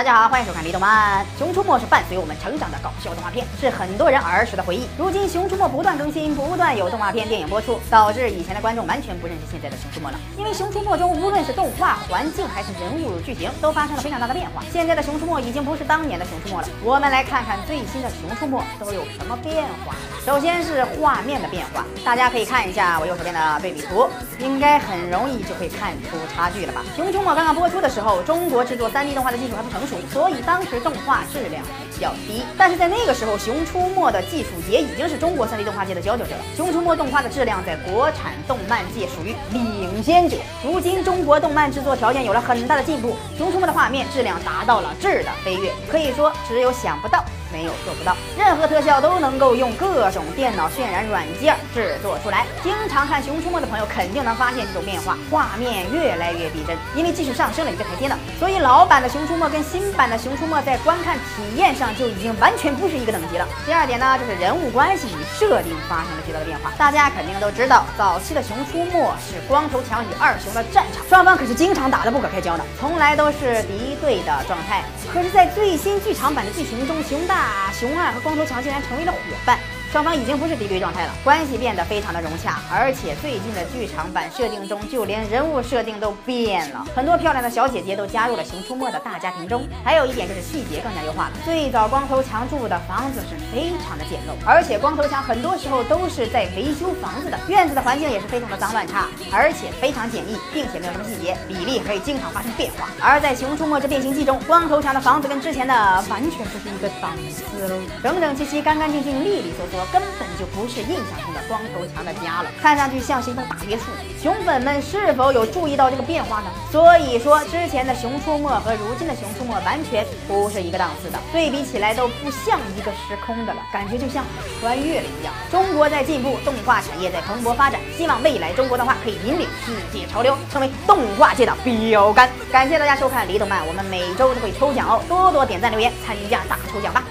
大家好，欢迎收看《李动漫》。《熊出没》是伴随我们成长的搞笑动画片，是很多人儿时的回忆。如今，《熊出没》不断更新，不断有动画片、电影播出，导致以前的观众完全不认识现在的《熊出没》了。因为《熊出没》中，无论是动画、环境还是人物、剧情，都发生了非常大的变化。现在的《熊出没》已经不是当年的《熊出没》了。我们来看看最新的《熊出没》都有什么变化。首先是画面的变化，大家可以看一下我右手边的对比图，应该很容易就会看出差距了吧？《熊出没》刚刚播出的时候，中国制作 3D 动画的技术还不成熟，所以当时动画质量比较低。但是在那个时候，《熊出没》的技术也已经是中国 3D 动画界的佼佼者了，《熊出没》动画的质量在国产动漫界属于领先者。如今中国动漫制作条件有了很大的进步，《熊出没》的画面质量达到了质的飞跃，可以说只有想不到。没有做不到，任何特效都能够用各种电脑渲染软件制作出来。经常看《熊出没》的朋友肯定能发现这种变化，画面越来越逼真，因为技术上升了一个台阶呢。所以老版的《熊出没》跟新版的《熊出没》在观看体验上就已经完全不是一个等级了。第二点呢，就是人物关系与设定发生了巨大的变化。大家肯定都知道，早期的《熊出没》是光头强与二熊的战场，双方可是经常打得不可开交的，从来都是敌对的状态。可是，在最新剧场版的剧情中，熊大。熊二和光头强竟然成为了伙伴。双方已经不是敌对状态了，关系变得非常的融洽，而且最近的剧场版设定中，就连人物设定都变了，很多漂亮的小姐姐都加入了《熊出没》的大家庭中。还有一点就是细节更加优化了，最早光头强住的房子是非常的简陋，而且光头强很多时候都是在维修房子的，院子的环境也是非常的脏乱差，而且非常简易，并且没有什么细节，比例可以经常发生变化。而在《熊出没之变形记》中，光头强的房子跟之前的完全不是一个档次喽，整整齐齐、干干净净、利利索索。根本就不是印象中的光头强的家了，看上去像是一栋大别墅。熊粉们是否有注意到这个变化呢？所以说，之前的《熊出没》和如今的《熊出没》完全不是一个档次的，对比起来都不像一个时空的了，感觉就像穿越了一样。中国在进步，动画产业在蓬勃发展，希望未来中国动画可以引领世界潮流，成为动画界的标杆。感谢大家收看《李动漫》，我们每周都会抽奖哦，多多点赞留言，参加大抽奖吧。